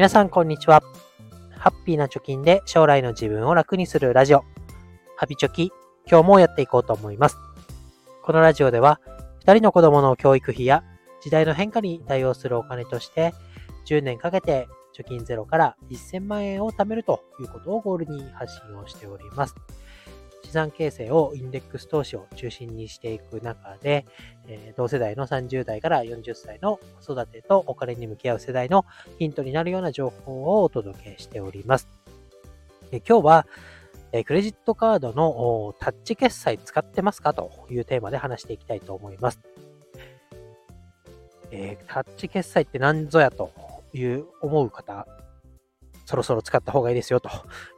皆さんこんにちは。ハッピーな貯金で将来の自分を楽にするラジオ、ハピチョキ、今日もやっていこうと思います。このラジオでは、2人の子供の教育費や時代の変化に対応するお金として、10年かけて貯金ゼロから1000万円を貯めるということをゴールに発信をしております。資産形成をインデックス投資を中心にしていく中で、えー、同世代の30代から40歳の子育てとお金に向き合う世代のヒントになるような情報をお届けしております。え今日は、えクレジットカードのタッチ決済使ってますかというテーマで話していきたいと思います。えー、タッチ決済って何ぞやという思う方、そろそろ使った方がいいですよと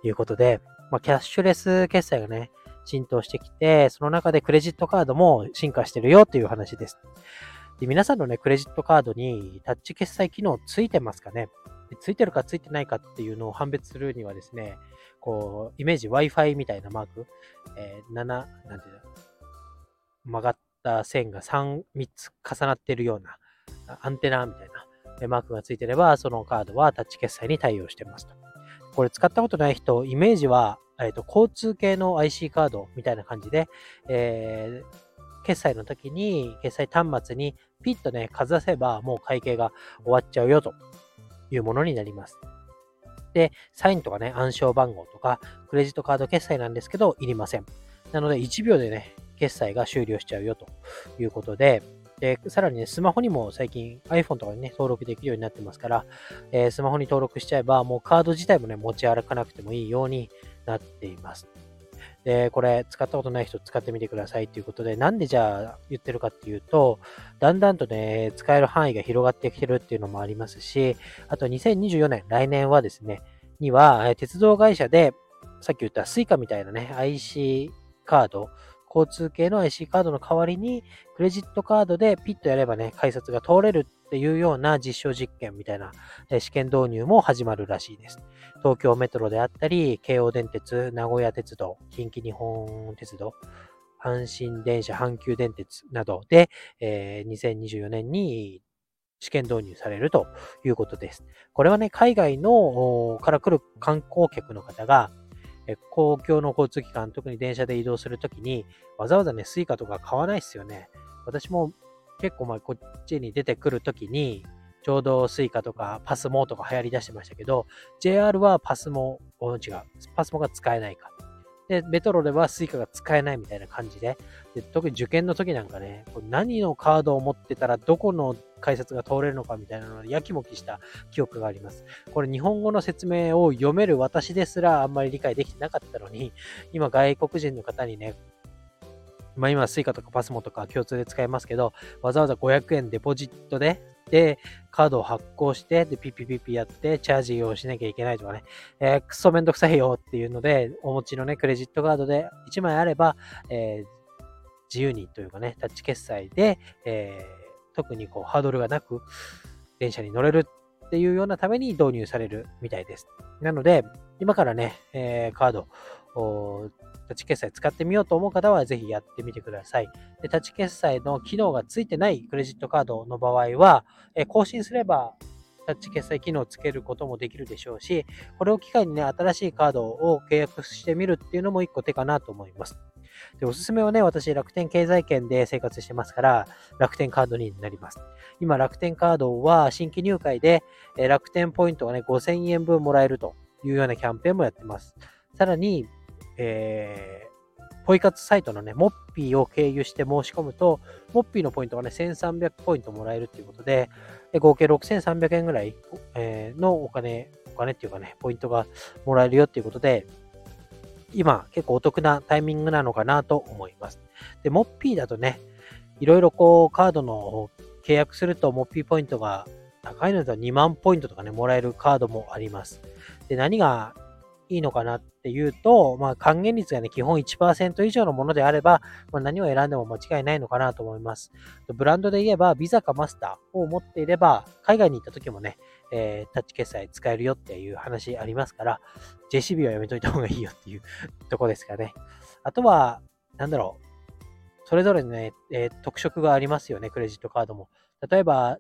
いうことで、まあ、キャッシュレス決済がね、浸透してきて、その中でクレジットカードも進化してるよっていう話です。で皆さんのね、クレジットカードにタッチ決済機能ついてますかね？ついてるかついてないかっていうのを判別するにはですね、こう、イメージ Wi-Fi みたいなマーク、えー、7、なんていうの、曲がった線が3、3つ重なってるようなアンテナみたいなマークがついてれば、そのカードはタッチ決済に対応してますと。これ使ったことない人、イメージはえっ、と、交通系の IC カードみたいな感じで、えー、決済の時に、決済端末にピッとね、かざせば、もう会計が終わっちゃうよというものになります。で、サインとかね、暗証番号とか、クレジットカード決済なんですけど、いりません。なので、1秒でね、決済が終了しちゃうよということで、で、さらにね、スマホにも最近 iPhone とかにね、登録できるようになってますから、えー、スマホに登録しちゃえば、もうカード自体もね、持ち歩かなくてもいいようになっています。で、これ使ったことない人使ってみてくださいということで、なんでじゃあ言ってるかっていうと、だんだんとね、使える範囲が広がってきてるっていうのもありますし、あと2024年、来年はですね、には、鉄道会社で、さっき言った Suica みたいなね、IC カード、交通系の IC カードの代わりに、クレジットカードでピッとやればね、改札が通れるっていうような実証実験みたいなえ試験導入も始まるらしいです。東京メトロであったり、京王電鉄、名古屋鉄道、近畿日本鉄道、阪神電車、阪急電鉄などで、えー、2024年に試験導入されるということです。これはね、海外のから来る観光客の方が、公共の交通機関、特に電車で移動するときに、わざわざね、 Suica とか買わないですよね。私も結構前こっちに出てくるときに、ちょうど Suica とか PASMO とか流行り出してましたけど、JR はパスモ、違う、パスモが使えないか。で、メトロでは Suica が使えないみたいな感じで、で特に受験の時なんかね、何のカードを持ってたらどこの改札が通れるのかみたいなので、やきもきした記憶があります。これ日本語の説明を読める私ですらあんまり理解できてなかったのに、今外国人の方にね、まあ今 Suica とか PASMO とか共通で使えますけど、わざわざ500円デポジット、で、カードを発行して、で、ピピピピやって、チャージをしなきゃいけないとかね、えー、くそめんどくさいよっていうので、お持ちのね、クレジットカードで1枚あれば、えー、自由にというかね、タッチ決済で、えー特にこうハードルがなく電車に乗れるっていうようなために導入されるみたいです。なので、今からね、えー、カード、タタッチ決済使ってみようと思う方はぜひやってみてください。でタッチ決済の機能がついてないクレジットカードの場合は、え、更新すればタッチ決済機能をつけることもできるでしょうし、これを機会にね、新しいカードを契約してみるっていうのも一個手かなと思います。で、おすすめはね、私、楽天経済圏で生活してますから、楽天カードになります。今、楽天カードは新規入会で、え楽天ポイントがね、5000円分もらえるというようなキャンペーンもやってます。さらに、えー、ポイ活サイトのね、モッピーを経由して申し込むと、モッピーのポイントがね、1300ポイントもらえるということで、で合計6300円ぐらい、えのお金、お金っていうかね、ポイントがもらえるよっていうことで、今結構お得なタイミングなのかなと思います。で、モッピーだとね、いろいろこうカードの契約するとモッピーポイントが高いのだと2万ポイントとかね、もらえるカードもあります。で、何がいいのかなっっていうと、まあ、還元率がね、基本1%以上のものであれば、まあ、何を選んでも間違いないのかなと思います。ブランドで言えば、ビザかマスターを持っていれば、海外に行った時もね、えー、タッチ決済使えるよっていう話ありますから、JCB はやめといた方がいいよっていう とこですかね。あとは、なんだろう。それぞれね、えー、特色がありますよね、クレジットカードも。例えば、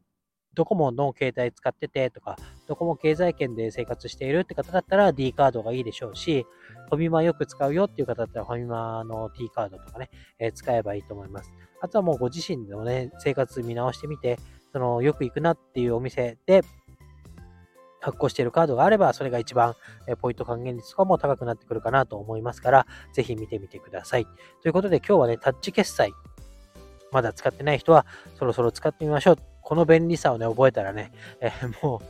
ドコモの携帯使っててとか、ドコモ経済圏で生活しているって方だったら D カードがいいでしょうし、ファミマよく使うよっていう方だったらファミマの T カードとかね、えー、使えばいいと思います。あとはもうご自身のね、生活見直してみて、そのよく行くなっていうお店で発行しているカードがあれば、それが一番えポイント還元率とかも高くなってくるかなと思いますから、ぜひ見てみてください。ということで今日はね、タッチ決済、まだ使ってない人はそろそろ使ってみましょう。この便利さをね、覚えたらね、えー、も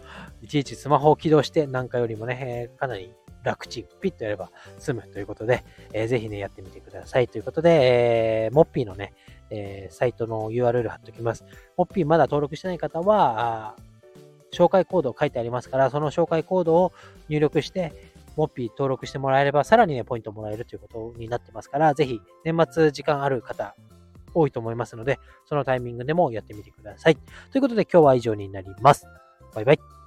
う、いちいちスマホを起動してなんかよりもね、えー、かなり楽ちん、ピッとやれば済むということで、えー、ぜひね、やってみてください。ということで、えー、モッピーのね、えー、サイトの URL 貼っておきます。モッピーまだ登録してない方は、紹介コード書いてありますから、その紹介コードを入力して、モッピー登録してもらえれば、さらにね、ポイントもらえるということになってますから、ぜひ、年末時間ある方、多いと思いますので、そのタイミングでもやってみてください。ということで、今日は以上になります。バイバイ。